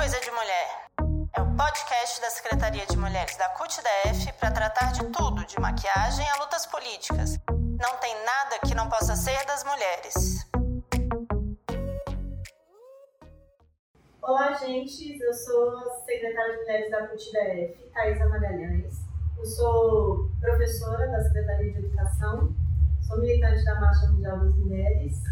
Coisa de Mulher. É o podcast da Secretaria de Mulheres da CUT-DF para tratar de tudo, de maquiagem a lutas políticas. Não tem nada que não possa ser das mulheres. Olá, gente. Eu sou a secretária de Mulheres da CUT-DF, Thaisa Magalhães. Eu sou professora da Secretaria de Educação, sou militante da Marcha Mundial das Mulheres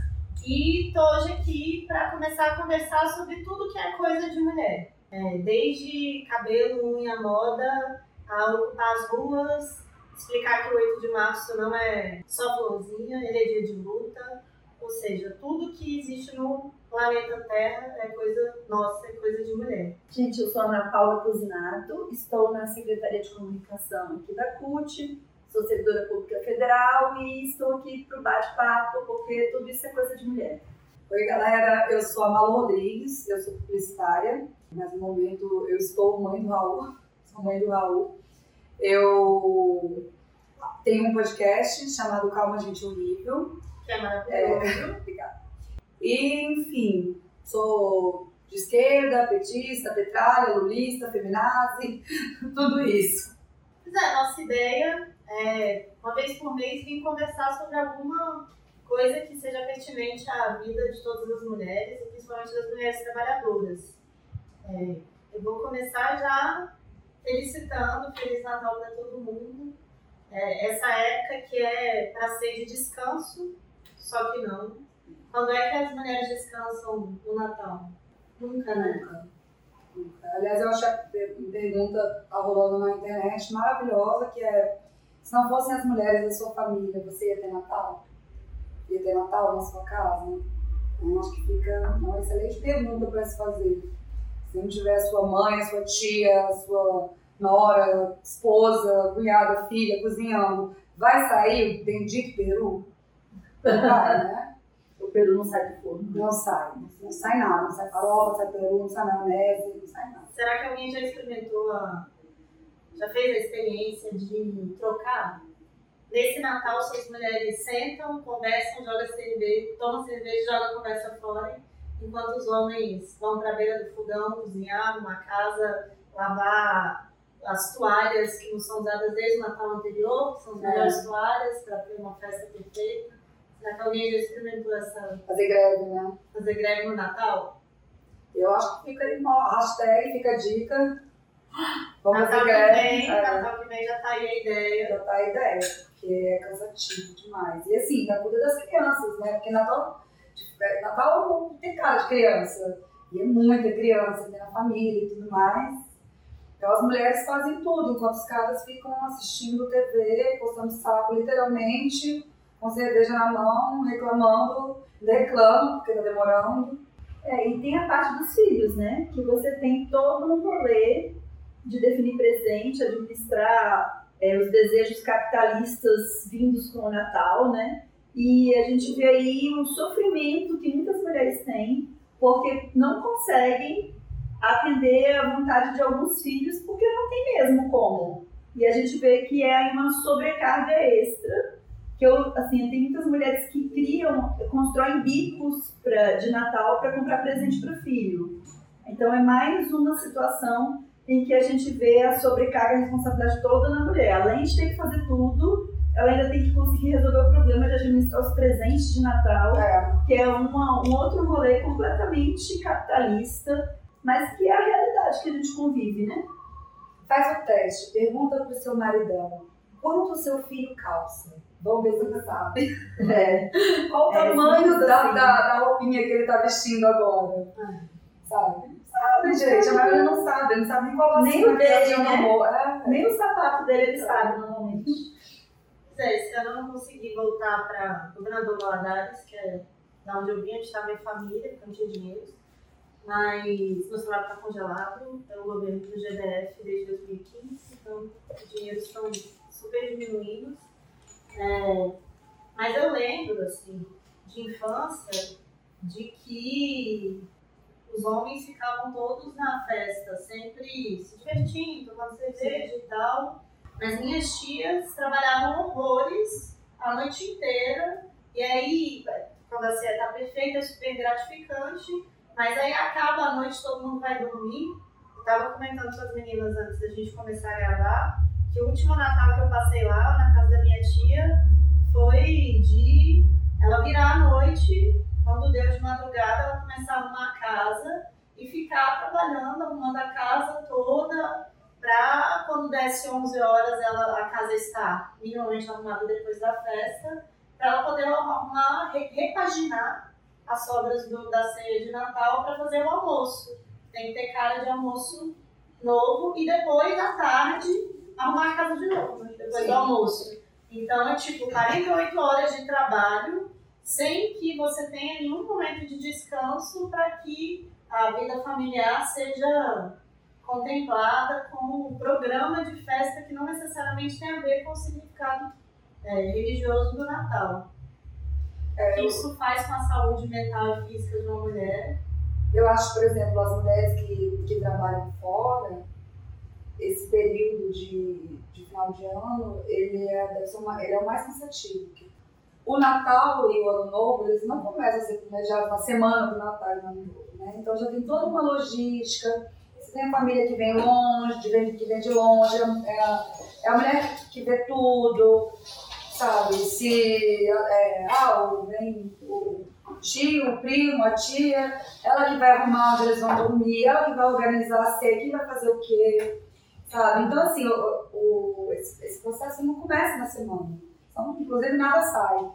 e estou hoje aqui para começar a conversar sobre tudo que é coisa de mulher. É, desde cabelo, unha, moda, a ocupar as ruas, explicar que o 8 de março não é só florzinha, ele é dia de luta. Ou seja, tudo que existe no planeta Terra é coisa nossa, é coisa de mulher. Gente, eu sou Ana Paula Cozinato, estou na Secretaria de Comunicação aqui da CUT, sou servidora pública federal e estou aqui para o bate-papo, porque tudo isso é coisa de mulher. Oi, galera, eu sou a Malu Rodrigues, eu sou publicitária, mas no momento eu estou mãe do Raul, sou mãe do Raul. Eu tenho um podcast chamado Calma Gente Horrível. Que é maravilhoso. É, obrigada. E, enfim, sou de esquerda, petista, petralha, lulista, feminazi, tudo isso. Pois é, nossa ideia é, uma vez por mês, vir conversar sobre alguma coisa que seja pertinente à vida de todas as mulheres, e principalmente das mulheres trabalhadoras. É, eu vou começar já felicitando, Feliz Natal para todo mundo. É, essa época que é para ser de descanso, só que não. Quando é que as mulheres descansam no Natal? Nunca, né? Nunca. Aliás, eu acho a pergunta tá rolando na internet maravilhosa, que é se não fossem as mulheres da sua família, você ia ter Natal? Ia ter Natal na sua casa? Eu acho que fica uma excelente pergunta para se fazer. Se não tiver sua mãe, sua tia, sua nora, esposa, cunhada, filha cozinhando, vai sair o bendito peru? Vai, né? O peru não sai do forno. Não sai. Não sai nada. Não sai farofa, não sai peru, não sai maionese, não sai nada. Será que alguém já experimentou a já fez a experiência de trocar? Nesse Natal, suas mulheres sentam, conversam, jogam cerveja, tomam cerveja jogam conversa fora, enquanto os homens vão para a beira do fogão cozinhar, arrumar casa, lavar as toalhas que não são usadas desde o Natal anterior, que são as melhores é. toalhas para ter uma festa perfeita. Será que alguém já experimentou essa. Fazer greve, né? Fazer greve no Natal? Eu acho que fica aí, hashtag, fica a dica Vamos Natal que vem, é, Natal que vem já tá aí a ideia. Já tá a ideia, porque é cansativo demais. E assim, na cuida das crianças, né? Porque Natal, Natal não tem cara de criança. E é muita criança, tem a família e tudo mais. Então as mulheres fazem tudo, enquanto os caras ficam assistindo TV, postando saco literalmente, com cerveja na mão, reclamando, reclamam porque tá demorando. É, e tem a parte dos filhos, né? Que você tem todo um rolê de definir presente, administrar é, os desejos capitalistas vindos com o Natal, né? E a gente vê aí um sofrimento que muitas mulheres têm porque não conseguem atender a vontade de alguns filhos porque não tem mesmo como. E a gente vê que é uma sobrecarga extra. Que eu, assim, tem muitas mulheres que criam, constroem bicos pra, de Natal para comprar presente para o filho. Então é mais uma situação em que a gente vê a sobrecarga e a responsabilidade toda na mulher. Além de ter que fazer tudo, ela ainda tem que conseguir resolver o problema de administrar os presentes de Natal, é. que é uma, um outro rolê completamente capitalista, mas que é a realidade que a gente convive, né? Faz o teste, pergunta pro seu maridão, quanto o seu filho calça? Vamos ver se ele sabe. É. Qual o é, tamanho da, assim. da, da roupinha que ele tá vestindo agora? Ah. Sabe? sabe, gente. A maioria não sabe, não sabe nem qual nem o dele, né? É. Nem o sapato dele ele sabe normalmente. É, esse ano eu não consegui voltar para Governador Valadares, que é da onde eu vim, onde estava minha família, porque não tinha dinheiro. Mas meu salário está congelado pelo governo do GDF desde 2015, então os dinheiros estão super diminuindo. É, mas eu lembro, assim, de infância, de que os homens ficavam todos na festa, sempre se divertindo, tomando cerveja e tal. Mas minhas tias trabalhavam horrores a noite inteira. E aí, quando a ceia tá perfeita, é super gratificante. Mas aí acaba a noite, todo mundo vai dormir. Eu tava comentando com as meninas antes da gente começar a gravar que o último Natal que eu passei lá, na casa da minha tia, foi de ela virar à noite, quando deu de madrugada, ela começar a arrumar a casa e ficar trabalhando, arrumando a casa toda, para quando desce 11 horas ela, a casa está minimamente arrumada depois da festa, para ela poder arrumar, repaginar as sobras do, da ceia de Natal para fazer o almoço. Tem que ter cara de almoço novo e depois, à tarde, arrumar a casa de novo, né? depois Sim. do almoço. Então é tipo 48 horas de trabalho sem que você tenha nenhum momento de descanso para que a vida familiar seja contemplada com um programa de festa que não necessariamente tem a ver com o significado é, religioso do Natal. É, que isso faz com a saúde mental e física de uma mulher. Eu acho, por exemplo, as mulheres que, que trabalham fora, esse período de, de final de ano, ele é, uma, ele é o mais cansativo. O Natal e o Ano Novo, eles não começam a ser planejados na semana do Natal e do Ano Novo, né? Então já tem toda uma logística, você tem a família que vem longe, que vem, que vem de longe, é a, é a mulher que vê tudo, sabe? Se é, ah, vem o tio, o primo, a tia, ela que vai arrumar onde eles vão dormir, ela que vai organizar a ceia, quem vai fazer o quê, sabe? Então, assim, o, o esse, esse, processo não começa na semana. Então, inclusive, nada sai.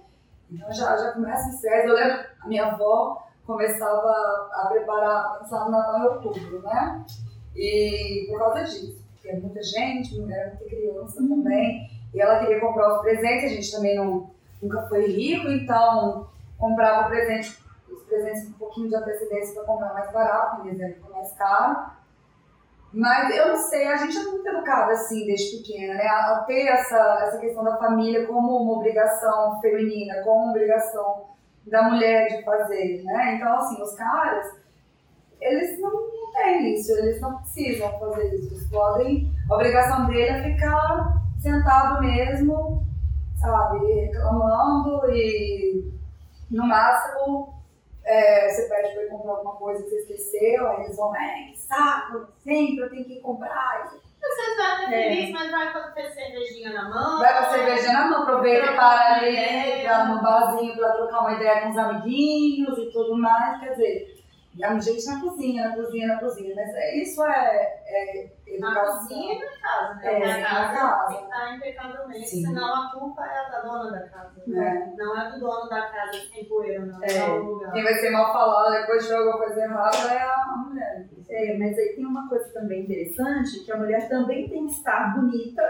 Então, já, já começa o estresse. Eu lembro, a minha avó começava a preparar, pensar no Natal em outubro, né? E por causa disso, porque é muita gente, mulher, muita criança também. E ela queria comprar os presentes, a gente também não, nunca foi rico, então comprava presente, os presentes com um pouquinho de antecedência para comprar mais barato, por exemplo, mais caro. Mas eu não sei, a gente é muito educada assim desde pequena, né? A ter essa, essa questão da família como uma obrigação feminina, como uma obrigação da mulher de fazer, né? Então, assim, os caras, eles não, não têm isso, eles não precisam fazer isso. Eles podem, a obrigação dele é ficar sentado mesmo, sabe, reclamando e no máximo é, você pede para comprar alguma coisa que você esqueceu, aí eles vão, é, que saco, sempre eu tenho que comprar. Você vai ter feliz, mas vai com a cervejinha na mão. Vai com a cervejinha na mão, aproveita e para ali no barzinho para trocar uma ideia com os amiguinhos e tudo mais. Quer dizer, dá um jeito na cozinha, na cozinha, na cozinha. Mas é, isso é, é educação. Na cozinha e na casa, né? É, na casa, casa. tem que estar impecavelmente, Sim. senão a culpa é da dona da casa. É. Não é do dono da casa que tem poeira, não. É. é lugar. Quem vai ser mal falado depois de alguma coisa errada é a mulher. É, mas aí tem uma coisa também interessante, que a mulher também tem que estar bonita,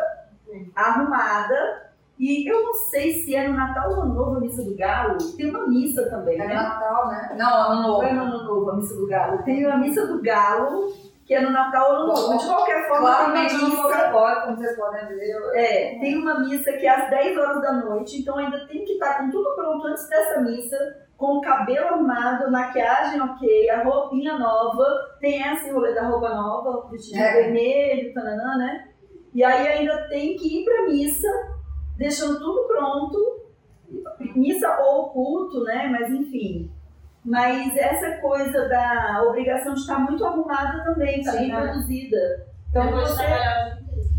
Sim. arrumada, e eu não sei se é no Natal ou no Novo a Missa do Galo. Tem uma missa também, é né? É Natal, né? Não, Ano Novo. É no Ano Novo a Missa do Galo. Tem a Missa do Galo, que é no Natal ou no Novo. De qualquer forma, Claramente tem uma missa... Como vocês podem ver. É, tem uma missa que é às 10 horas da noite, então ainda tem que estar com tudo pronto antes dessa missa, com o cabelo arrumado, maquiagem ok, a roupinha nova, tem esse rolê da roupa nova, vestido é. vermelho, tananã, né? E aí ainda tem que ir pra missa deixando tudo pronto, missa ou culto, né? Mas enfim. Mas essa coisa da obrigação de estar muito arrumada também, está bem produzida. Então depois você.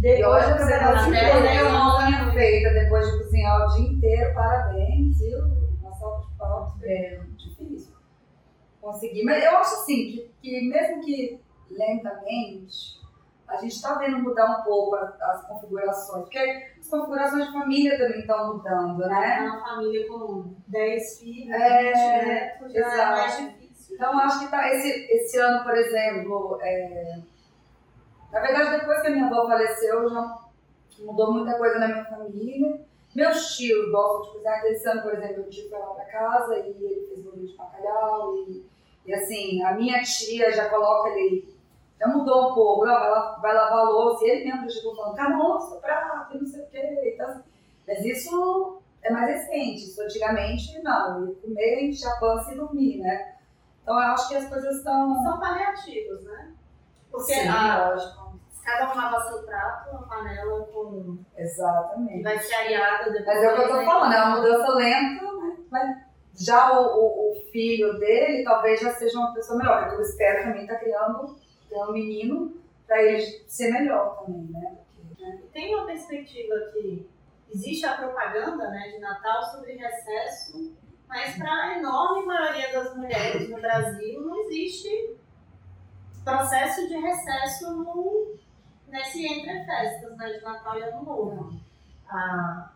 Depois de trabalhar o dia inteiro. Unha feita, depois de cozinhar o dia inteiro, parabéns, viu? Uma salva de palmas, é difícil conseguir. Mas eu acho assim, que, que mesmo que lentamente, a gente está vendo mudar um pouco as, as, configurações, porque as configurações de família também estão mudando, né? Uma família com 10 filhos, é, 20 já é mais difícil. Então, acho que tá, esse, esse ano, por exemplo, é, na verdade, depois que a minha avó faleceu, já mudou muita coisa na minha família. Meus tios gostam de cozinhar. Esse ano, por exemplo, tio foi lá para casa e ele fez bolinho de bacalhau. E, e assim, a minha tia já coloca ele já mudou um pouco, vai, vai lavar a louça, e ele mesmo já chegou falando, cara, louça, prato, não sei o quê. Então, mas isso é mais recente, isso antigamente não, ia comer, encher a pança e dormir, né? Então eu acho que as coisas estão. São paliativos, né? Porque Sim, a, lógico. cada um lava seu prato, uma panela com. Exatamente. Vai ser areada depois. Mas é o que eu tô falando, é uma mudança lenta, né? Mas Já o, o, o, filho dele talvez já seja uma pessoa melhor, porque eu espero também estar tá criando, criando um menino para ele ser melhor também, né? Tem uma perspectiva que existe a propaganda né, de Natal sobre recesso, mas para a enorme maioria das mulheres no Brasil não existe processo de recesso no, nesse entre festas né, de Natal e Ano Novo. A,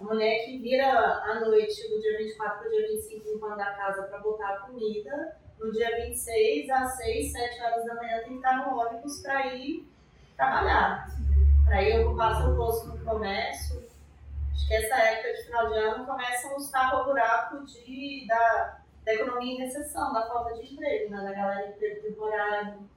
a mulher que vira à noite, do dia 24 para o dia 25, limpando a casa para botar a comida, no dia 26, às 6, 7 horas da manhã, tem que estar no ônibus para ir trabalhar, para ir ocupar seu posto no comércio. Acho que essa época de final de ano começam os tapa-buraco da, da economia em recessão, da falta de emprego, né? da galera de emprego temporário,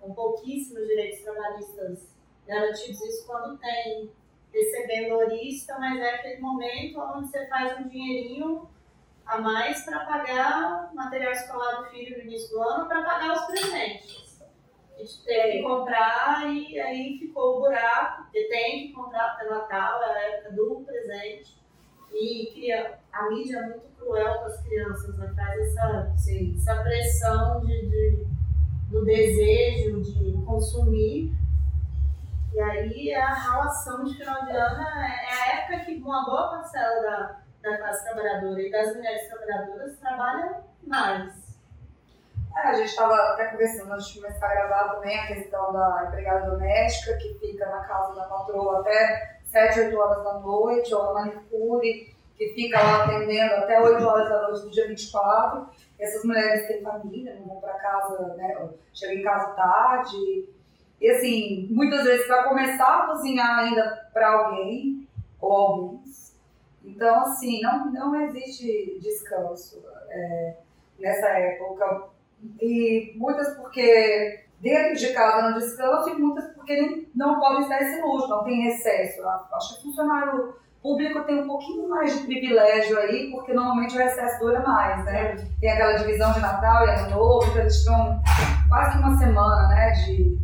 com pouquíssimos direitos trabalhistas garantidos, isso quando tem, recebendo horista, mas é aquele momento onde você faz um dinheirinho a mais para pagar material escolar do filho no início do ano, para pagar os presentes. A gente teve que comprar e aí ficou o buraco, porque tem que comprar para Natal, é a época do presente. E cria, a mídia é muito cruel com as crianças, né? faz essa, essa pressão de, de, do desejo de consumir. E aí a relação de final de ano é, é a época que uma boa parcela da, da classe trabalhadora e das mulheres trabalhadoras trabalha mais. É, a gente estava até conversando antes de começar a gravar também a questão da empregada doméstica que fica na casa da patroa até 7, 8 horas da noite, ou a manicure que fica lá atendendo até 8 horas da noite do dia 24. Essas mulheres têm família, não vão para casa, né? Chegam em casa tarde. E assim, muitas vezes para começar a cozinhar ainda para alguém ou alguns então, assim, não, não existe descanso é, nessa época. E muitas porque dentro de casa não descanso e muitas porque não podem estar esse luxo, não tem recesso. Acho que funcionário público tem um pouquinho mais de privilégio aí, porque normalmente o recesso dura mais, né? Tem aquela divisão de Natal e Ano Novo, então eles tiram quase que uma semana, né, de,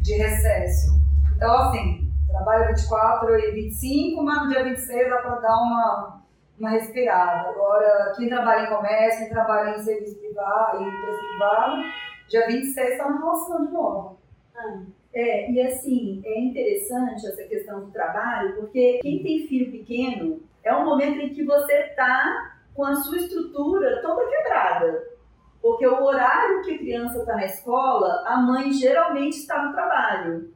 de recesso. Então, assim, trabalha 24 e 25, mas no dia 26 dá para dar uma, uma respirada. Agora, quem trabalha em comércio, quem trabalha em serviço privado, em empresa privada, dia 26 está na relação de novo. Ah. É, e assim, é interessante essa questão do trabalho, porque quem tem filho pequeno é um momento em que você está com a sua estrutura toda quebrada. Porque o horário que a criança está na escola, a mãe geralmente está no trabalho.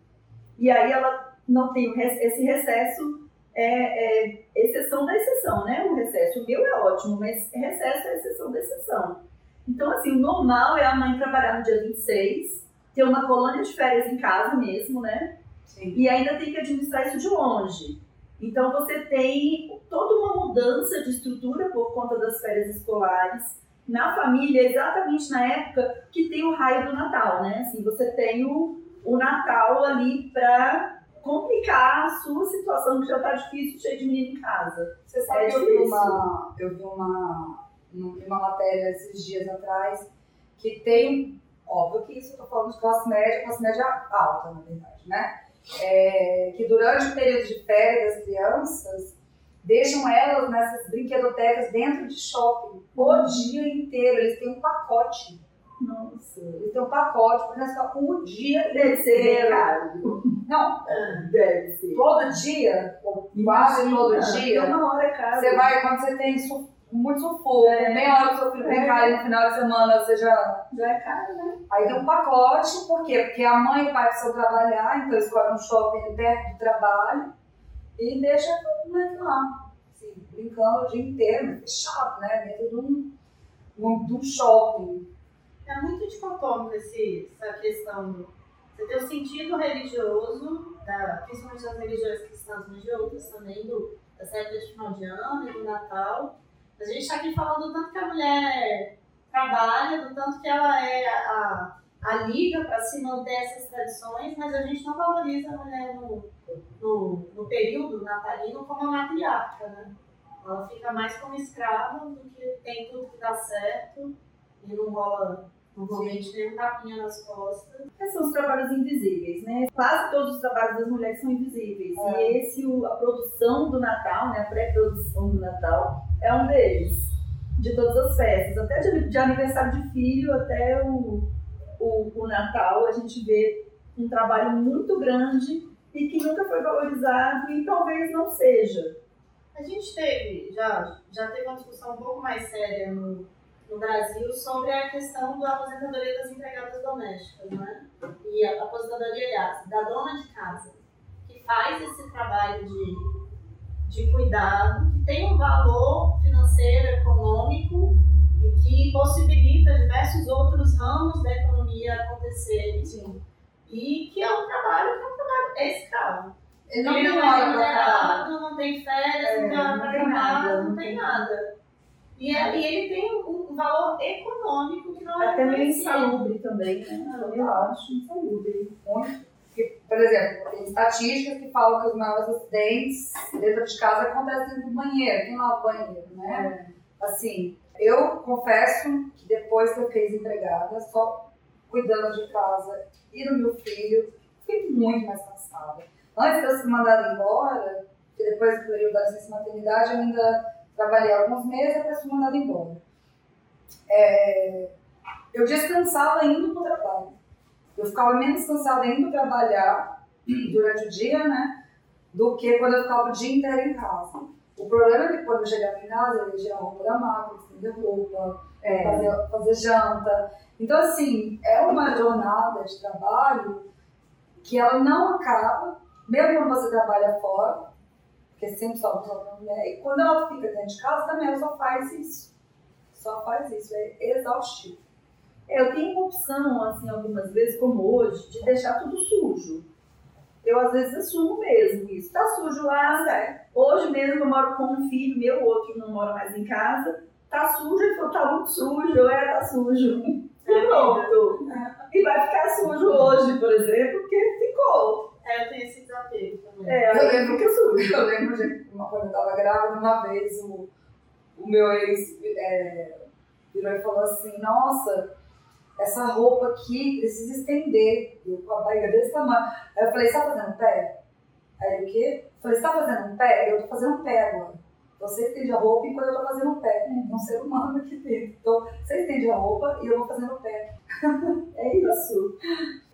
E aí ela não tem esse recesso, é, é, exceção da exceção, né? O recesso. O meu é ótimo, mas recesso é exceção da exceção. Então, assim, o normal é a mãe trabalhar no dia 26, ter uma colônia de férias em casa mesmo, né? Sim. E ainda tem que administrar isso de longe. Então, você tem toda uma mudança de estrutura por conta das férias escolares na família, exatamente na época que tem o raio do Natal, né? Assim, você tem o, o Natal ali para complicar a sua situação, que já está difícil, cheio de menino em casa. Você sabe é que eu vi, uma, eu vi uma, uma matéria esses dias atrás que tem, óbvio que isso eu estou falando de classe média, classe média alta, na verdade, né? É, que durante o período de férias das crianças, deixam elas nessas brinquedotecas dentro de shopping o dia inteiro. Eles têm um pacote nossa. Ele tem um pacote para nós um dia deve ser caro. Não, deve ser. Todo dia, ou quase todo dia. Uma hora é caro. Você vai quando você tem muito sufoco, é. meia hora que o seu filho vem é. no final de semana, você já. Já é caro, né? Aí tem um pacote, por quê? Porque a mãe e o pai precisam trabalhar, então eles escolhem um shopping perto do trabalho e deixa todo mundo lá. Assim, brincando o dia inteiro, fechado, né? Dentro de um, de um shopping é muito dicotômico esse, essa questão do. Você tem o sentido religioso, da, principalmente das religiões cristãs, mas de outras também, do, da época de final de ano e do Natal. A gente está aqui falando do tanto que a mulher trabalha, do tanto que ela é a, a liga para se manter essas tradições, mas a gente não valoriza a mulher no, no, no período natalino como a matriarca, né? Ela fica mais como escrava do que tem tudo que dá certo e não rola Normalmente tem um tapinha nas costas. Esses são os trabalhos invisíveis, né? Quase todos os trabalhos das mulheres são invisíveis. É. E esse, a produção do Natal, né? a pré-produção do Natal, é um deles. de todas as festas, até de, de aniversário de filho, até o, o, o Natal, a gente vê um trabalho muito grande e que nunca foi valorizado e talvez não seja. A gente teve, já, já teve uma discussão um pouco mais séria no, no Brasil sobre a questão da aposentadoria das empregadas domésticas, né? E a aposentadoria, aliás, da dona de casa, que faz esse trabalho de, de cuidado, que tem um valor financeiro, econômico e que possibilita diversos outros ramos da economia acontecerem. Sim. E que é um trabalho que é um trabalho escravo. Ele não não é pra remunerado, não tem férias, É, não tem não acabar, nada, não não tem nada. E, é- e ele tem um, valor econômico que não é Até meio insalubre também, né? Eu acho insalubre. Por exemplo, tem estatísticas que falam que os maiores acidentes dentro de casa acontecem do banheiro. Quem lava o banheiro, né? Assim, eu confesso que depois que eu fiquei desempregada, só cuidando de casa e do meu filho, fiquei muito mais cansada. Antes de eu ser mandada embora, que depois do período da licença maternidade, eu ainda trabalhei alguns meses e depois fui mandada embora. É, eu descansava indo para o trabalho. Eu ficava menos cansada indo trabalhar durante o dia, né? Do que quando eu ficava o dia inteiro em casa. O problema é que quando eu chegava em casa, eu ia tirar roupa da máquina, estender roupa, É. fazer, fazer janta. Então, assim, é uma jornada de trabalho que ela não acaba, mesmo quando você trabalha fora, porque sempre só para mulher. E quando ela fica dentro de casa, também ela só faz isso. Só faz isso, é exaustivo. Eu tenho opção, assim, algumas vezes, como hoje, de deixar tudo sujo. Eu, às vezes, assumo mesmo isso. Tá sujo lá, né? Hoje mesmo eu moro com um filho meu, outro não mora mais em casa. Tá sujo, ele falou, tá muito sujo, é, tá sujo. E pronto. E vai ficar sujo hoje, por exemplo, porque ficou. É, eu tenho esse desafio. É, Eu lembro fica sujo. Eu lembro de uma, quando eu tava grávida, uma vez o, o meu ex é, virou e falou assim: Nossa, essa roupa aqui precisa estender. Eu com a barriga desse tamanho. Aí eu falei: Você tá fazendo pé? Aí ele, o quê? Eu falei: Você tá fazendo um pé? Eu tô fazendo pé agora. Você estende a roupa enquanto eu tô fazendo o pé. É um ser humano aqui dentro. Então, você estende a roupa e eu vou fazendo o pé. É isso.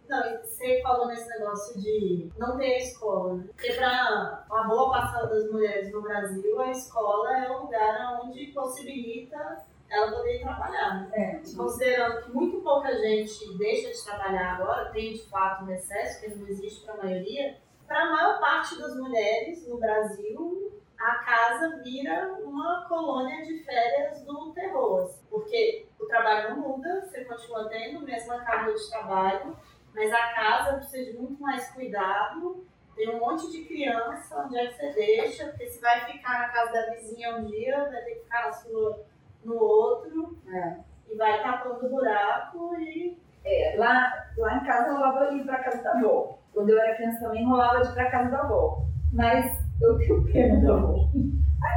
Não, você falou nesse negócio de não ter a escola, né? Porque para uma boa parcela das mulheres no Brasil, a escola é o lugar onde possibilita ela poder trabalhar. Né? É. Considerando que muito pouca gente deixa de trabalhar agora, tem de fato um excesso, que não existe para a maioria, para a maior parte das mulheres no Brasil, a casa vira uma colônia de férias do terror. assim. Porque o trabalho não muda, você continua tendo a mesma carga de trabalho, mas a casa precisa de muito mais cuidado. Tem um monte de criança, onde é que você deixa? Porque se vai ficar na casa da vizinha um dia, vai ter que ficar na sua no outro. É. E vai tapando buraco e. É, lá, lá em casa rolava ir pra casa da avó. Quando eu era criança também rolava de ir pra casa da avó. Mas eu tenho pena da avó.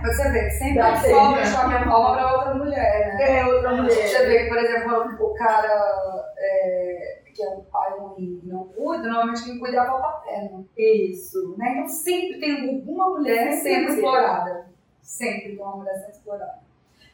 Mas você vê que sempre Dá sobra de qualquer forma pra outra mulher, né? É, outra mulher. Você vê que, por exemplo, o cara é, que é um pai ruim e não cuida, normalmente quem cuida é a avó paterna. Isso. Né? Então sempre tem alguma mulher Sempre sendo tem. explorada. Sempre tem uma mulher sendo explorada.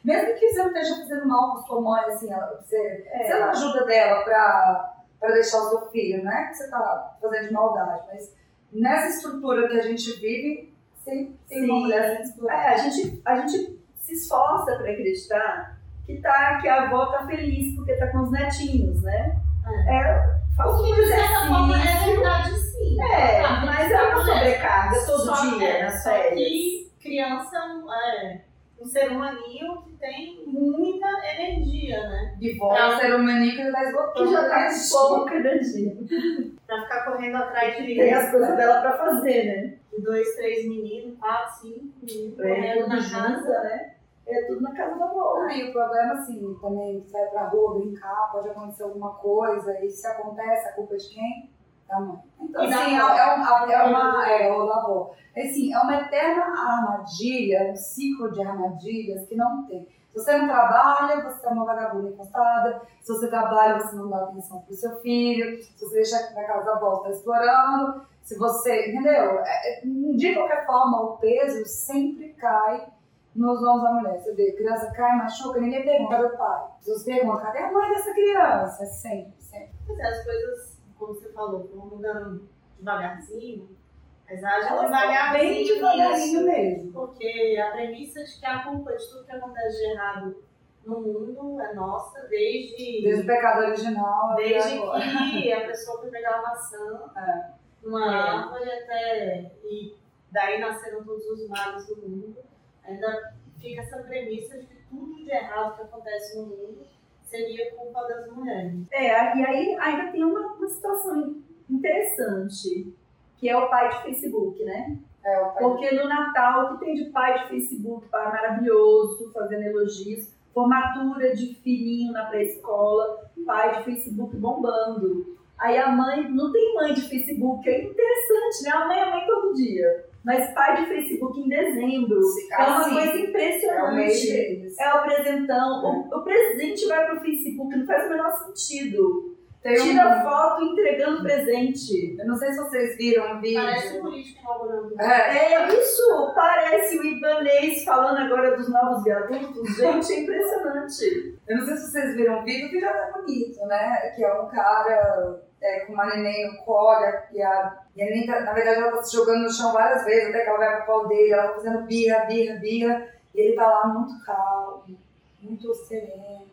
Mesmo que você não esteja fazendo mal com sua mãe, assim, ela, você, É. você não ajuda dela pra, pra deixar o seu filho, não é que você tá fazendo de maldade, mas nessa estrutura que a gente vive, sempre tem uma Sim. mulher sendo explorada. É, a gente, a gente se esforça para acreditar que, tá, que a avó tá feliz porque tá com os netinhos, né? É, faz um de forma é exercício. verdade sim. É, Tá, mas é uma mulher. sobrecarga todo Só- dia é, nas férias. que criança é um ser humaninho que tem muita energia, né? E volta a ser humaninho que ele tá Que esgotando. já tá né? com pouca energia. Pra ficar correndo atrás de Tem as coisas dela pra fazer, né? dois, três meninos, quatro, cinco meninos É, correndo na casa. junta, né? É tudo na casa da avó. Ah, E o problema, assim, também, você vai pra rua brincar, pode acontecer alguma coisa, e se acontece, a culpa é de quem? Da mãe. Então, assim, é, avó. é uma, é uma, é, ou da avó. Assim, é uma eterna armadilha, um ciclo de armadilhas que não tem. Se você não trabalha, você é uma vagabunda encostada. Se você trabalha, você não dá atenção pro seu filho. Se você deixa na casa da avó, você tá explorando. Se você, entendeu? É, é, De qualquer forma, o peso sempre cai nos nomes da mulher. Você vê, criança cai, machuca, ninguém pergunta do pai. As pessoas perguntam, cadê a mãe dessa criança? Sempre, sempre. Pois é, as coisas, como você falou, vão mudando devagarzinho, mas age devagarzinho. Bem devagarinho nisso, mesmo. Porque a premissa de que a culpa de tudo que acontece de errado no mundo é nossa, desde, Desde o pecado original desde agora. que a pessoa foi pegar uma maçã É. numa É. árvore até. E daí nasceram todos os males do mundo. Ainda fica essa premissa de que tudo de errado que acontece no mundo seria culpa das mulheres. É, e aí ainda tem uma, uma situação interessante, que é o pai de Facebook, né? É, o pai Porque no Natal, o que tem de pai de Facebook, pai maravilhoso, fazendo elogios, formatura de filhinho na pré-escola, pai de Facebook bombando. Aí a mãe, não tem mãe de Facebook, é interessante, né? A mãe é mãe todo dia. Mas pai de Facebook em dezembro é uma coisa é o impressionante. deles. É o presentão. O, o presente vai pro Facebook, não faz o menor sentido. Tem um- Tira foto entregando presente. Eu não sei se vocês viram o vídeo. Parece um político inaugurando. É, É isso, parece o Ibanês falando agora dos novos viadutos. Gente, é impressionante. Eu não sei se vocês viram o vídeo, que já tá bonito, né? Que é um cara é, com uma neném no colo e a, e a neném, tá, na verdade, ela tá se jogando no chão várias vezes, até que ela vai pro colo dele, ela tá fazendo birra, birra, birra, e ele tá lá muito calmo, muito sereno,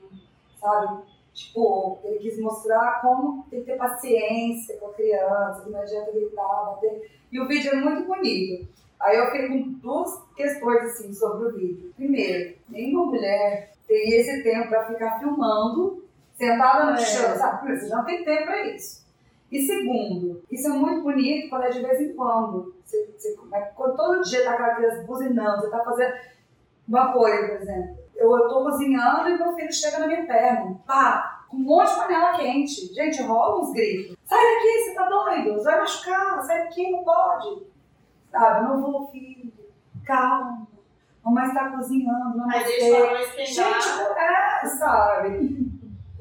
sabe? Tipo, ele quis mostrar como tem que ter paciência com a criança, que não adianta gritar, bater. E o vídeo é muito bonito. Aí eu fiquei com duas questões assim sobre o vídeo. Primeiro, nenhuma mulher tem esse tempo para ficar filmando, sentada no É. chão, sabe? Você não tem tempo para isso. E segundo, isso é muito bonito quando é de vez em quando. Você, você- mas quando todo dia tá aquela criança buzinando, você tá fazendo uma coisa, por exemplo. Eu, eu tô cozinhando e meu filho chega na minha perna. Pá! Com um monte de panela quente. Gente, rola uns gritos. Sai daqui, você tá doido? Você vai machucar, sai daqui, não pode. Sabe? Não vou, filho. Calma. Mamãe está cozinhando, não Aí deixa a mãe. Gente, é, sabe?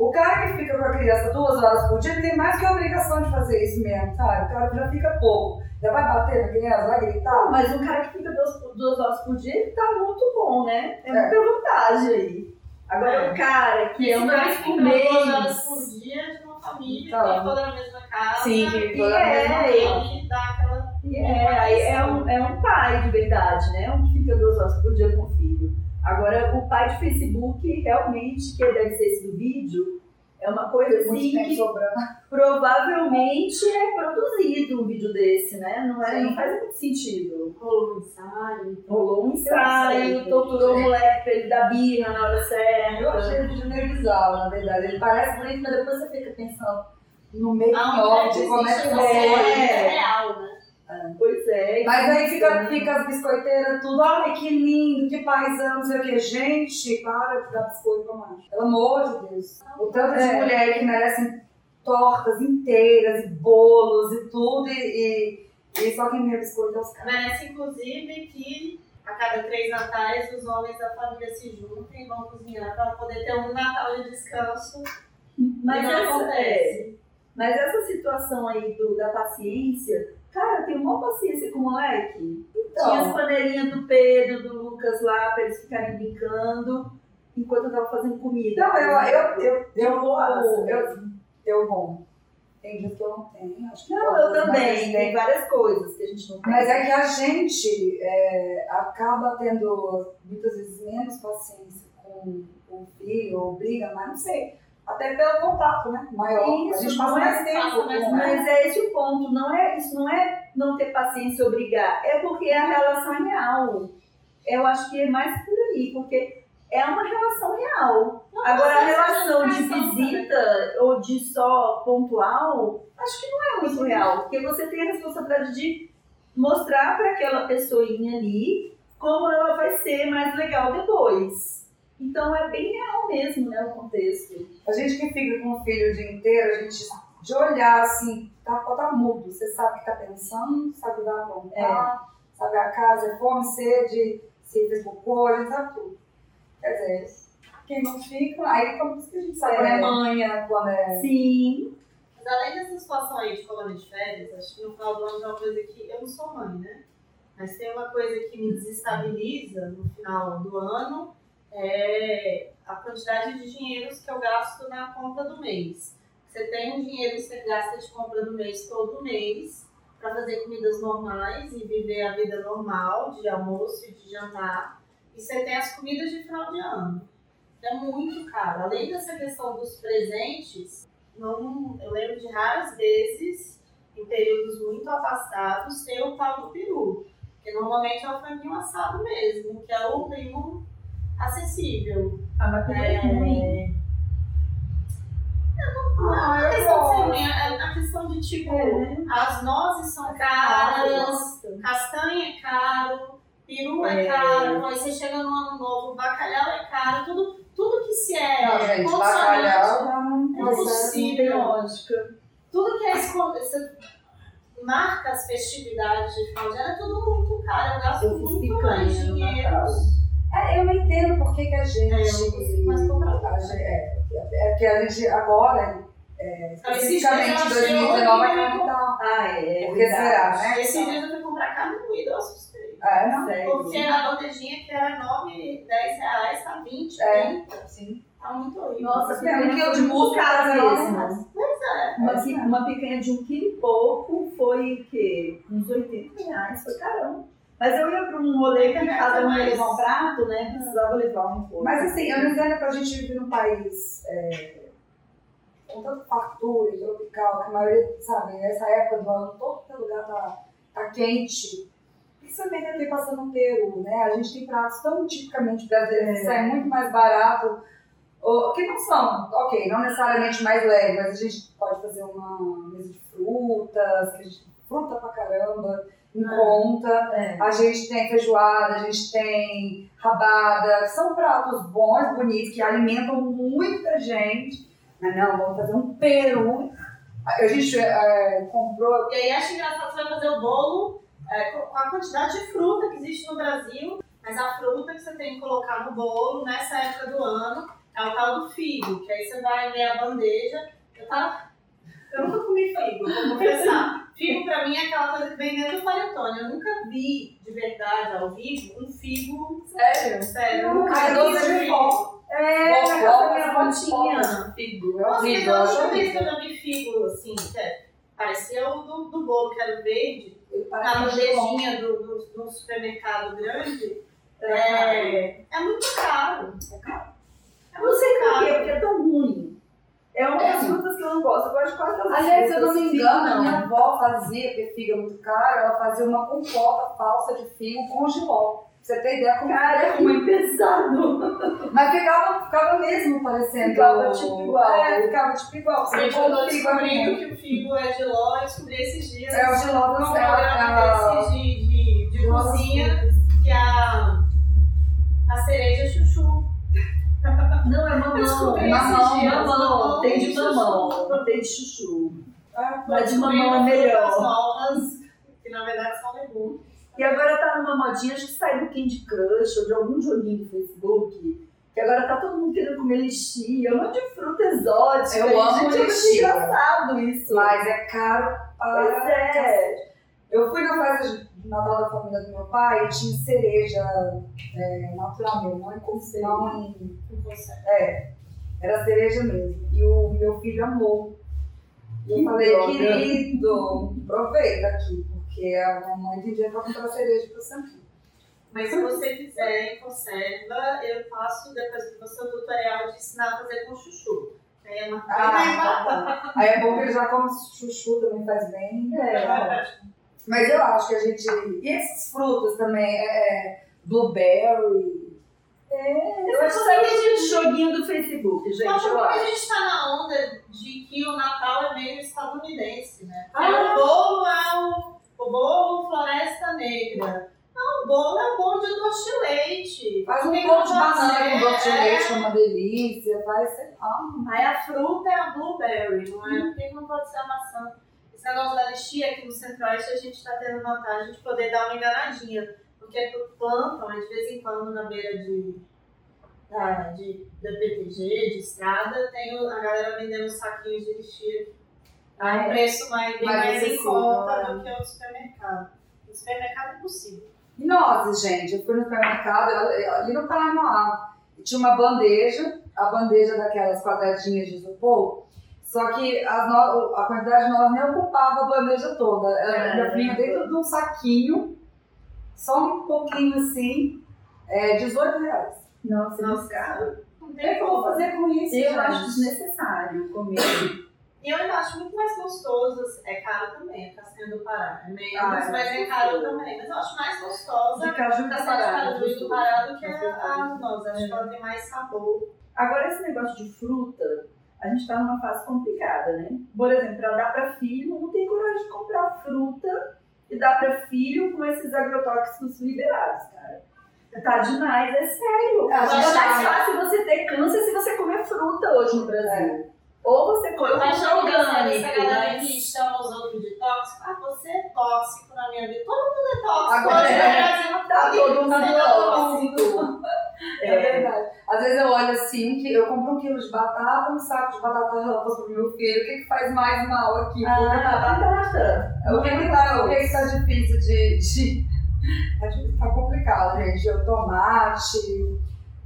O cara que fica com a criança duas horas por dia, ele tem mais que a obrigação de fazer isso mesmo, sabe? O cara já fica pouco. Já vai bater na criança, vai gritar. Mas um cara que fica duas, duas horas por dia, ele tá muito bom, né? É, É. muita vantagem aí. Agora, É. o cara que é uma vez por fica duas horas mês. por dia de uma família, Então. que toda na mesma casa. Sim, que e toda na mesma casa. dá aquela. E é, aí é um, é um pai de verdade, né? Um que fica duas horas por dia com o filho. Agora, o pai de Facebook, realmente, que deve ser esse do vídeo, é uma coisa Tem muito assim que sobrando. provavelmente é produzido um vídeo desse, né? Não, é, Sim. não faz muito sentido. Rolou um ensaio. Rolou um ensaio, torturou o moleque pra ele dar birra na hora Eu certa. achei o vídeo meio bizarro, na verdade. Ele parece bonito, mas depois você fica pensando no meio A off de como é que existe foi. É. real, né? Pois é. Mas aí fica, fica as biscoiteiras tudo, ai que lindo, que paizão, não sei o que. Gente, para de dar biscoito pra macho. Pelo amor de Deus. O tanto de É. mulher que merecem tortas inteiras, e bolos e tudo, e, e, e só quem ganha biscoito é os caras. Merece, inclusive, que a cada três natais os homens da família se juntem e vão cozinhar para poder ter um Natal de descanso. Mas não essa, é, acontece. mas essa situação aí do, da paciência, cara, eu tenho uma paciência com o moleque. Tinha as Então, panelinhas do Pedro, do Lucas lá, pra eles ficarem brincando enquanto eu tava fazendo comida. não, eu, eu, eu, eu, boaça eu, eu, bom. Tem dias que eu não tenho, acho que Não, eu também. tem. Tem várias coisas que a gente não tem. Mas é que a gente é, acaba tendo muitas vezes menos paciência com o filho, ou briga, mas não sei. Até pelo contato, né? Maior. Isso, a gente passa é mais tempo. passa mais com- Mas é esse o ponto, não é, isso não é não ter paciência e obrigar, é porque a relação é real. Eu acho que é mais por aí, porque é uma relação real. Não, Agora, a mas relação de educação também. visita ou de só pontual, acho que não é muito real, porque você tem a responsabilidade de mostrar para aquela pessoinha ali como ela vai ser mais legal depois. Então é bem real mesmo, né, o contexto. A gente que fica com o filho o dia inteiro, a gente de olhar assim, tá, tá mudo. Você sabe o que tá pensando, sabe o que vai aprontar, sabe a casa, é fome, sede, se fez cocô, a gente sabe tudo. Quer dizer, quem não fica, aí como isso que a gente sabe, É. quando é manha, quando é. Sim, Mas além dessa situação aí de colônia de férias, acho que no final do ano é uma coisa que eu não sou mãe, né? Mas tem uma coisa que me desestabiliza no final do ano, é a quantidade de dinheiros que eu gasto na conta do mês. Você tem um dinheiro que você gasta de compra do mês todo mês para fazer comidas normais e viver a vida normal de almoço e de jantar. E você tem as comidas de final de ano. É muito caro. Além dessa questão dos presentes, não, eu lembro de raras vezes, em períodos muito afastados, ter o tal do peru. Porque normalmente é o franguinho assado mesmo, que é o primo acessível. Ah, mas é, é ruim. Não, Ah, a eu questão, é a questão de tipo, É. as nozes são caras, castanha é caro, peru é, É. caro, aí você chega no ano novo, bacalhau é caro, tudo, tudo que se é Não, gente, bacalhau não É Não possível. tem lógica. tudo que é escon- você marca as festividades de final de ano, é tudo muito caro, eu gasto muito mais dinheiro. Natal. É, eu não entendo por que, que a gente. É, eu não consigo mais comprar. a gente- é, é que a gente agora, é, Então, especificamente achei 2019, a horrível. carne tá. Ah, é. Por que será, verdade. né? Esse dia eu fui comprar carne moída, eu assustei. É, não? Sério. Porque a bandejinha que era 9, 10 reais, tá 20, É. 30. Sim. Tá muito horrível. Nossa, tem um quilo de pra mesmo. Pois é. Uma, pi- uma picanha de um quilo e pouco foi o quê? Uns 80 reais, foi caramba. Mas eu ia para um rolê que cada um ia levar um prato, né? Precisava levar um pouco. Mas assim, eu não entendo que a gente vive num país é, com tanta fartura e tropical, que a maioria, sabe, nessa época do ano, todo que lugar tá, tá quente. Principalmente aqui passando no Peru, né? A gente tem pratos tão tipicamente brasileiros que É. saem muito mais barato, ou, que não são, ok, não necessariamente mais leves, mas a gente pode fazer uma mesa de frutas, que a gente fruta pra caramba, em Ah. conta. É. A gente tem feijoada, a gente tem rabada, são pratos bons, bonitos, que alimentam muita gente. Mas não, vamos fazer um peru. A gente é, comprou. E aí acho engraçado que você vai fazer o bolo é, com com a quantidade de fruta que existe no Brasil, mas a fruta que você tem que colocar no bolo nessa época do ano é o tal do figo, que aí você vai ver a bandeja. Eu, tava... eu nunca comi figo, vou confessar. Figo pra mim é aquela coisa que vem dentro do panetone. Eu nunca vi de verdade ao vivo um figo Sério? sério. Eu nunca vi doce de figo. pó. É, pó, casa da minha avó mas tinha. Figo, é horrível, a eu última vez que eu já vi figo, assim, é- parecia o do, do bolo, que era o verde, na pó. bandejinha do, do, do supermercado grande. É. É, é muito caro. É Eu não sei muito por quê, caro. porque é tão ruim. É uma das É. frutas que eu não gosto. Eu gosto de quase todas as Aliás, se eu não me engano, a minha avó fazia, porque figo é muito caro, ela fazia uma compota falsa de figo com giló. Pra você ter ideia como Cara, é muito pesado. Mas ficava, ficava mesmo parecendo. Ficava tipo igual. É, ficava tipo igual. Você Gente, eu tô descobrindo que o figo é de ló, eu descobri esses dias. É o giló do céu. programa desse de, de, de cozinha, que a, a cereja é chuchu. Não, é mamão. É mamão, mamão. Tem de mamão, tem de chuchu. É, Mas de mamão é melhor. novas, que na verdade são legumes. E agora tá numa modinha, acho que saiu do Candy Crush ou de algum joguinho do Facebook, que agora tá todo mundo querendo comer lixia, um monte de fruta exótica. Eu amo gente, é lixia. engraçado isso. Mas é caro Pois é. Eu fui na festa de Natal da família do meu pai tinha cereja é, natural mesmo, não em conserva, não consegue. É, era cereja mesmo. E o meu filho amou. E eu falei, droga. querido, aproveita aqui, porque a mamãe tem dinheiro pra comprar cereja pra você aqui. Mas se você quiser em conserva, eu faço depois do seu tutorial de ensinar a fazer com chuchu. Aí é uma Ah, tá bom. Aí é bom que ele já come chuchu, também faz bem. É. Mas eu acho que a gente. E esses frutos também, é, é, blueberry. Eu acho que saiu de joguinho do Facebook, gente, Mas eu porque a gente tá na onda de que o Natal é meio estadunidense, né? Ah. o bolo é o, o bolo Floresta Negra. Não, o bolo é o bolo de doce de leite. Faz um pão de que banana com doce de é. leite, que é uma delícia. Faz, sei lá. Aí a fruta é a blueberry, não é? Por que não pode ser a maçã? Esse negócio da lixia aqui no Centro-Oeste a gente está tendo vantagem de poder dar uma enganadinha. Porque plantam, né, de vez em quando, na beira de, da, de, da PTG, de estrada, tem a galera vendendo saquinhos de lixia. A um Ah, é? preço mais, bem Mais mais em conta é. do que o supermercado. No supermercado é possível. E nós, gente, eu fui no supermercado, ali no Paraná, e tinha uma bandeja, a bandeja daquelas quadradinhas de isopor, só que a, no, a quantidade de nós nem ocupava a bandeja toda. Ela É, vinha dentro de um saquinho, só um pouquinho assim, é, 18 reais. Nossa, Nossa, caro. Não O que tem eu vou como. fazer com isso, Eu gente? acho desnecessário comer. E eu ainda acho muito mais gostoso, é caro também, a castanha do Pará. É menos, Ah, é mas é mais caro também. Mas eu acho mais gostosa De caju a de castanha de pará. caju do Pará do que a a nossa. Acho que ela tem mais sabor. Agora, esse negócio de fruta, a gente tá numa fase complicada, né? Por exemplo, pra dar pra filho, não tem coragem de comprar fruta e dar pra filho com esses agrotóxicos liberados, cara. Tá demais, é sério. É mais fácil você ter câncer se você comer fruta hoje no Brasil. Ou você come Eu fruta orgânica, essa galera mas- que chama os outros de tóxico, ah, você é tóxico na minha vida. Todo mundo é tóxico. Agora Hoje é. no Brasil Tá todo mundo Você é tóxico. É verdade. Às vezes eu olho assim, eu compro um quilo de batata, um saco de batata ramos pro meu filho. O que, que faz mais mal aqui? Ah, batata. O que que tá, o que que tá difícil de, de... Tá, tá complicado, gente. O tomate...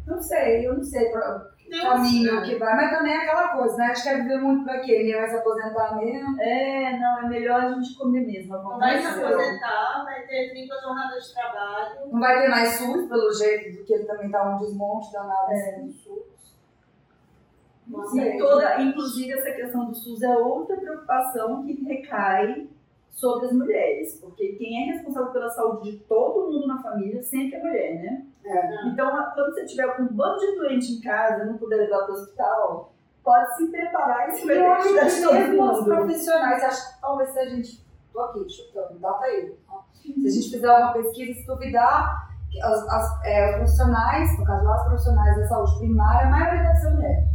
Não sei, eu não sei pra Uns- caminho que vai. Mas também é aquela coisa, né? A gente quer viver muito pra quê? Ninguém vai se aposentar mesmo. É, não, é melhor a gente comer mesmo. Não vai se vontade. aposentar, vai ter 30 jornadas de trabalho. Não vai ter mais SUS, pelo jeito, do que ele também tá um desmonte danado É. assim, do SUS. E toda, inclusive, essa questão do SUS é outra preocupação que recai sobre as mulheres, porque quem é responsável pela saúde de todo mundo na família sempre é mulher, né? É. Então, quando você tiver com um bando de doente em casa e não puder levar para o hospital, pode se preparar e acho cuidar de todo mesmo os mundo. profissionais, acho que talvez se a gente. Tô aqui, chutando, data aí. tá? Se a gente fizer uma pesquisa, se duvidar, as, as, é, os profissionais, no caso, as profissionais da saúde primária, a maioria deve ser mulher.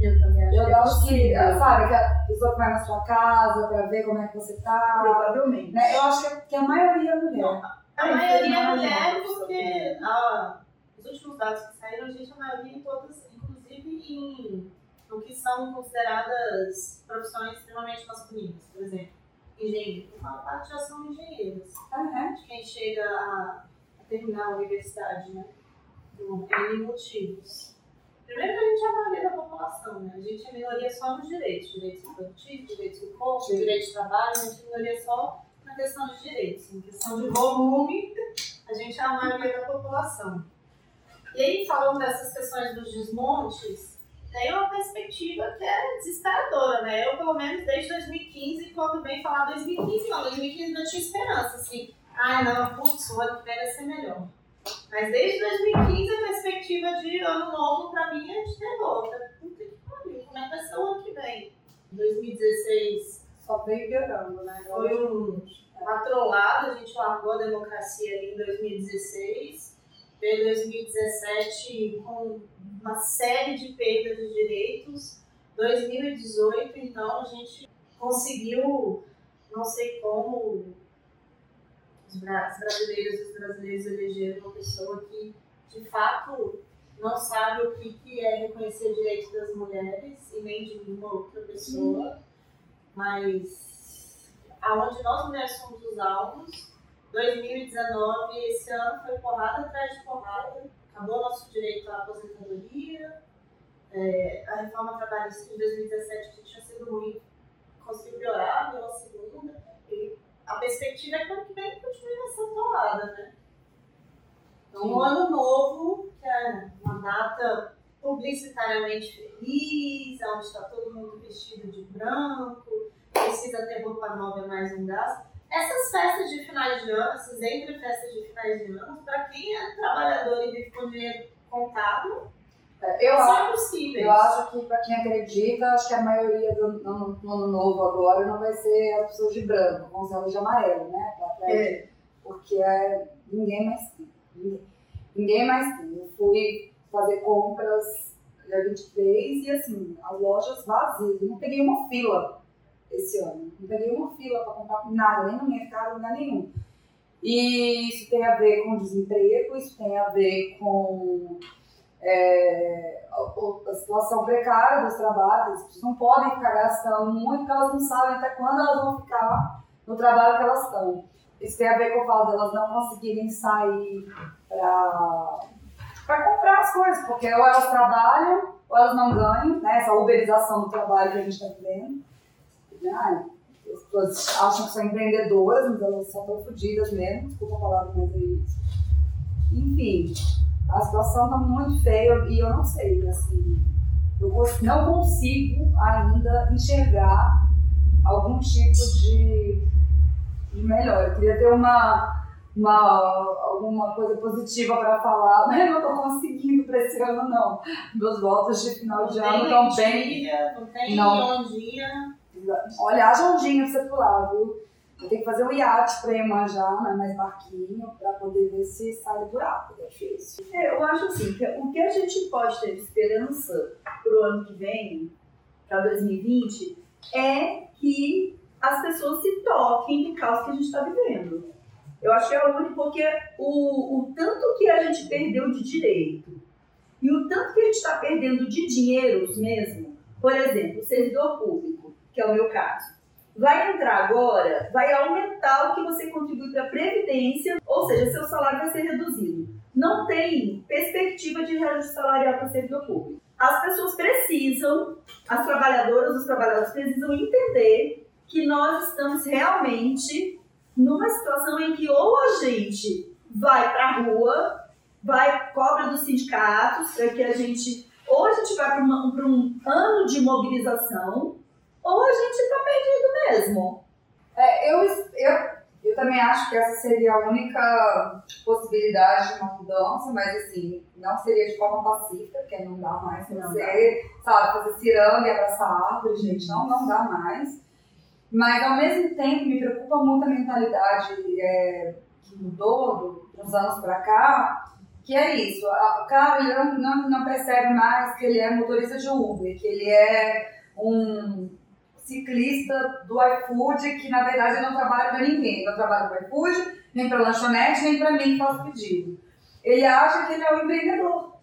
Eu também acho Eu que é acho que, possível. sabe, que a pessoa que vai na sua casa pra ver como é que você tá. Provavelmente. Né? Eu acho que, que a maioria é mulher. A É, maioria é mulher porque ah, os últimos dados que saíram, gente, a maioria em todas, inclusive em no que são consideradas profissões extremamente masculinas. Por exemplo, engenheiro. Uma parte já são engenheiros. É, De quem chega a, a terminar a universidade, né? Por N motivos. Primeiro que a gente é a maioria da população, né? A gente é minoria só nos direitos. Direitos reprodutivos, direitos do corpo, Sim. direitos de trabalho. A gente é minoria só na questão de direitos. Em questão de volume, a gente é a maioria da população. E aí, falando dessas questões dos desmontes, tem uma perspectiva que é desesperadora, né? Eu, pelo menos, desde 2015, quando vem falar 2015, não, 2015 ainda tinha esperança, assim. Ai, não, putz, o ano que vem vai ser melhor. Mas desde 2015, a perspectiva de ano novo, pra mim, é de terror. Puta que pariu, como é que vai ser o ano que vem? 2016 Só veio piorando, né? foi um, uma trollada, a gente largou a democracia ali em 2016, veio 2017 com uma série de perdas de direitos, 2018 então a gente conseguiu, não sei como, os bra- as brasileiras e os brasileiros elegeram uma pessoa que de fato não sabe o que, que é reconhecer direitos das mulheres e nem de nenhuma outra pessoa, mas aonde nós mulheres somos os alvos, 2019, esse ano foi porrada atrás de porrada, acabou nosso direito à aposentadoria, é, a reforma trabalhista de 2017 que tinha sido ruim, conseguiu piorar, deu a segunda, e a perspectiva é que ano que vem continue nessa toada, né? Então, um ano novo, que é uma data publicitariamente feliz, onde está todo mundo vestido de branco, precisa ter roupa nova é mais um gasto. Essas festas de finais de ano, essas entre festas de finais de ano, para quem é trabalhador e vive com dinheiro contado, É, Eu são acho. impossíveis. Eu acho que, pra quem acredita, acho que a maioria do, no, no ano novo agora não vai ser as pessoas de branco, vão ser de amarelo, né? Pra É. Porque é, ninguém mais. Ninguém, ninguém mais tem. Eu fui fazer compras dia 23 e, assim, as lojas vazias. Eu não peguei uma fila esse ano. Não peguei uma fila para comprar nada, nem no mercado, lugar nenhum. E isso tem a ver com desemprego, isso tem a ver com é, a, a situação precária dos trabalhos. As pessoas não podem ficar gastando muito, porque elas não sabem até quando elas vão ficar no trabalho que elas estão. Isso tem a ver com o fato delas não conseguirem sair para comprar as coisas, porque ou elas trabalham ou elas não ganham, né? essa uberização do trabalho que a gente está vendo. Né? As pessoas acham que são empreendedoras, mas elas são tão fodidas mesmo, desculpa a palavra, mas é isso. Enfim, a situação está muito feia e eu não sei, assim, eu não consigo ainda enxergar algum tipo de, de melhor. Eu queria ter uma, uma, alguma coisa positiva para falar, mas eu não estou conseguindo para esse ano, não. Meus votos de final de ano estão bem. Não tem não. dia. Olha, haja ondinha pra você pular, viu? Eu tenho que fazer um iate pra Iemanjá, não é mais barquinho, pra poder ver se sai do buraco, é difícil. É, eu acho assim, que o que a gente pode ter de esperança pro ano que vem, para 2020, é que as pessoas se toquem do caos que a gente está vivendo. Eu acho que é o único, porque o, o tanto que a gente perdeu de direito e o tanto que a gente está perdendo de dinheiros mesmo, por exemplo, o servidor público, que é o meu caso, vai entrar agora, vai aumentar o que você contribui para a Previdência, ou seja, seu salário vai ser reduzido. Não tem perspectiva de reajuste salarial para o servidor público. As pessoas precisam, as trabalhadoras, os trabalhadores precisam entender que nós estamos realmente numa situação em que ou a gente vai para a rua, vai cobra dos sindicatos para que a gente ou a gente vai para um ano de mobilização ou a gente está perdido mesmo. É, eu, eu, eu também acho que essa seria a única possibilidade de uma mudança, mas assim, não seria de forma pacífica, porque não dá mais pra você, sabe, fazer ciranda e abraçar árvore, gente, não, não dá mais. Mas ao mesmo tempo me preocupa muito a mentalidade é, que mudou dos anos para cá, que é isso, o cara ele não, não, percebe mais que ele é motorista de Uber, que ele é um ciclista do iFood, que na verdade não trabalha para ninguém, não trabalha para iFood, nem para lanchonete, nem para mim que faço pedido. Ele acha que ele é um empreendedor.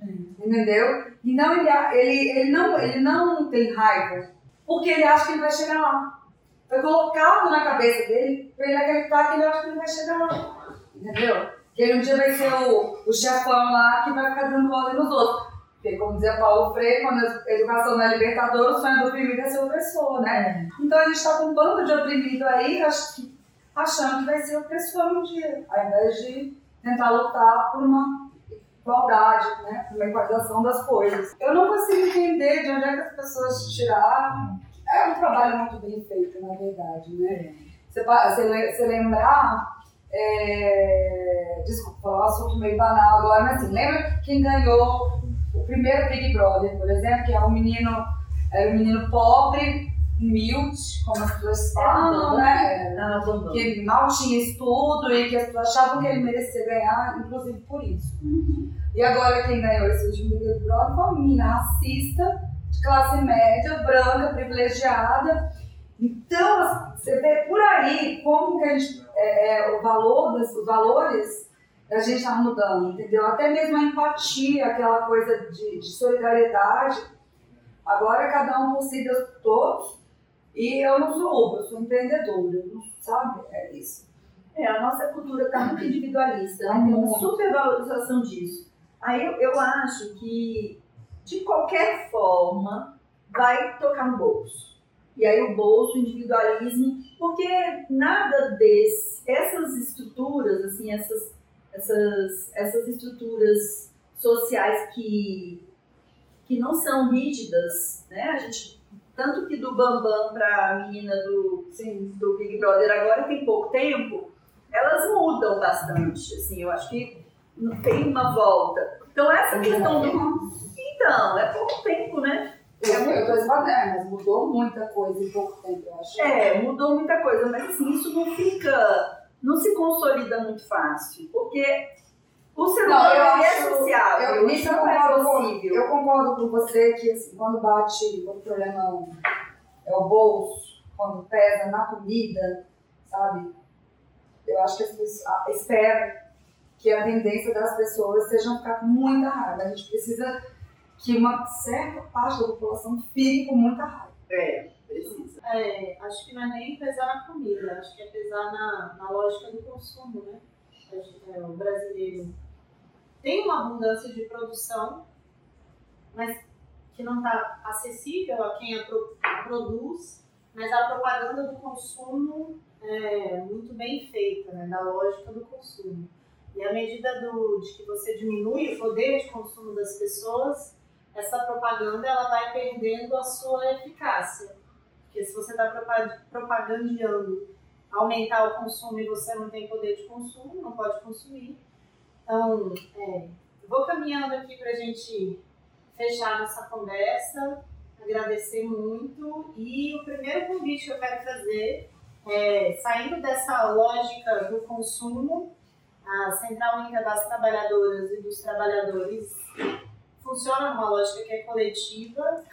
Entendeu? Então ele, ele, ele, não, ele não tem raiva, porque ele acha que ele vai chegar lá. Foi colocado na cabeça dele para ele acreditar que ele acha que ele vai chegar lá. Entendeu? Que ele um dia vai ser o, o chefão lá que vai ficar dando ordem nos outros. Porque, como dizia Paulo Freire, quando a educação não é libertadora, o sonho do oprimido é ser opressor, né? É. Então a gente está com um bando de oprimido aí, achando que vai ser opressor um dia, ao invés de tentar lutar por uma igualdade, né? Uma igualização das coisas. Eu não consigo entender de onde é que as pessoas tiraram. É um trabalho muito bem feito, na verdade, né? Você, você lembrar é... Desculpa, falar um assunto meio banal agora, mas assim, lembra quem ganhou o primeiro Big Brother, por exemplo, que é um menino, era um menino pobre, humilde, como as pessoas falam, né? Ah, que ele mal tinha estudo e que as pessoas achavam que ele merecia ganhar, inclusive por isso. E agora quem ganhou esse último Big Brother foi uma menina racista, de classe média, branca, privilegiada. Então, você vê por aí como que a gente, é, é, o valor os valores a gente está mudando, entendeu? Até mesmo a empatia, aquela coisa de, de solidariedade. Agora cada um por si, Deus todos. E eu não sou eu sou empreendedora, sabe? É isso. É, a nossa cultura está muito individualista, né? tem uma supervalorização disso. Aí eu, eu acho que, de qualquer forma, vai tocar no bolso. E aí o bolso, o individualismo, porque nada desse, essas estruturas, assim, essas essas, essas estruturas sociais que, que não são rígidas, né? A gente, tanto que do Bambam para a menina do, sim, do Big Brother agora tem pouco tempo, elas mudam bastante, assim, eu acho que tem uma volta. Então essa questão do... Então, é pouco tempo, né? Eu, eu tô mas mudou muita coisa em pouco tempo, eu acho. É, mudou muita coisa, mas assim, isso não fica não se consolida muito fácil, porque o ser humano é social. Eu, eu, isso não é possível. eu concordo com você que assim, quando bate, quando o problema é o bolso, quando pesa na comida, sabe? Eu acho que as pessoas, ah, espero que a tendência das pessoas seja ficar com muita raiva. A gente precisa que uma certa parte da população fique com muita raiva. É. Precisa. É, acho que não é nem pesar na comida, acho que é pesar na, na lógica do consumo, né? É, o brasileiro tem uma abundância de produção, mas que não está acessível a quem a, pro, a produz, mas a propaganda do consumo é muito bem feita, né? Da lógica do consumo. E à medida do, de que você diminui o poder de consumo das pessoas, essa propaganda ela vai perdendo a sua eficácia. Porque se você está propagandeando aumentar o consumo e você não tem poder de consumo, não pode consumir. Então, é, vou caminhando aqui para a gente fechar nossa conversa, agradecer muito. E o primeiro convite que eu quero fazer é, saindo dessa lógica do consumo, a Central Única das Trabalhadoras e dos Trabalhadores funciona numa lógica que é coletiva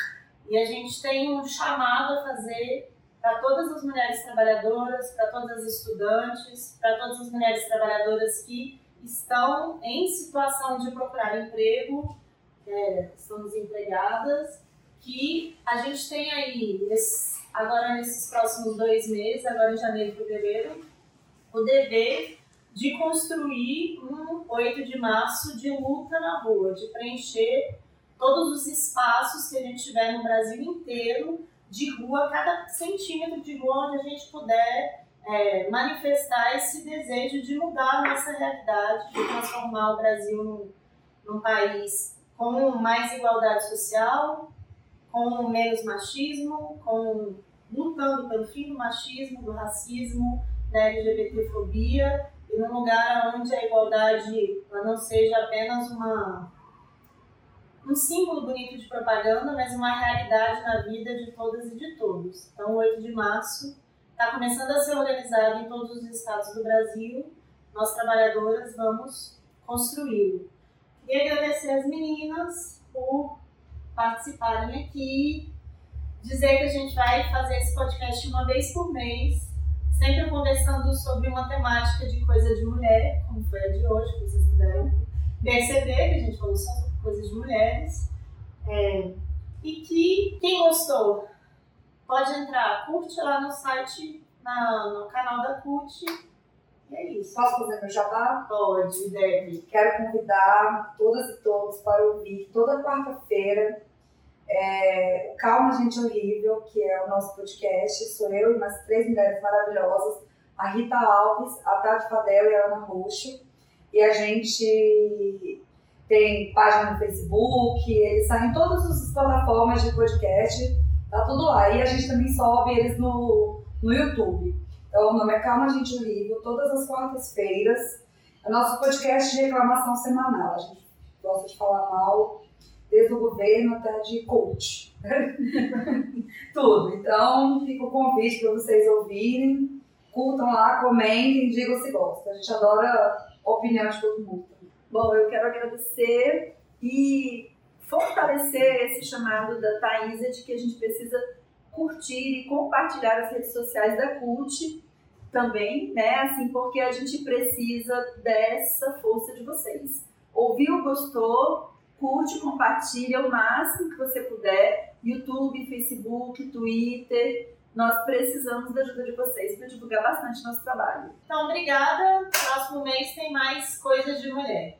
e a gente tem um chamado a fazer para todas as mulheres trabalhadoras, para todas as estudantes, para todas as mulheres trabalhadoras que estão em situação de procurar emprego, é, estão desempregadas, que a gente tem aí, esse, agora nesses próximos dois meses, agora em janeiro e fevereiro, o dever de construir um 8 de março de luta na rua, de preencher todos os espaços que a gente tiver no Brasil inteiro de rua, cada centímetro de rua onde a gente puder é, manifestar esse desejo de mudar a nossa realidade, de transformar o Brasil num, num país com mais igualdade social, com menos machismo, com lutando pelo fim do machismo, do racismo, da LGBTfobia e num lugar onde a igualdade não seja apenas uma um símbolo bonito de propaganda, mas uma realidade na vida de todas e de todos. Então, o 8 de março está começando a ser organizado em todos os estados do Brasil. Nós, trabalhadoras, vamos construí-lo. Queria agradecer as meninas por participarem aqui, dizer que a gente vai fazer esse podcast uma vez por mês, sempre conversando sobre uma temática de coisa de mulher, como foi a de hoje, que vocês puderam perceber, que a gente falou só sobre coisas de mulheres. É, e que quem gostou pode entrar, curte lá no site, na, no canal da CUT. E é isso. Posso fazer meu jabá? Pode, deve. Quero convidar todas e todos para ouvir toda quarta-feira é, o Calma Gente Horrível, que é o nosso podcast. Sou eu e mais três mulheres maravilhosas, a Rita Alves, a Tati Fadel e a Ana Roxo. E a gente tem página no Facebook, eles saem em todas as plataformas de podcast, tá tudo lá. E a gente também sobe eles no, no YouTube. Então, o nome é Calma Gente Horrível, todas as quartas-feiras. É nosso podcast de reclamação semanal. A gente gosta de falar mal, desde o governo até de coach. Tudo. Então, fica o convite para vocês ouvirem, curtam lá, comentem, digam se gostam. A gente adora a opinião de todo mundo. Bom, eu quero agradecer e fortalecer esse chamado da Thaisa de que a gente precisa curtir e compartilhar as redes sociais da CUT também, né? Assim, porque a gente precisa dessa força de vocês. Ouviu, gostou? Curte, compartilha o máximo que você puder. YouTube, Facebook, Twitter. Nós precisamos da ajuda de vocês para divulgar bastante nosso trabalho. Então, obrigada. Próximo mês tem mais coisas de mulher.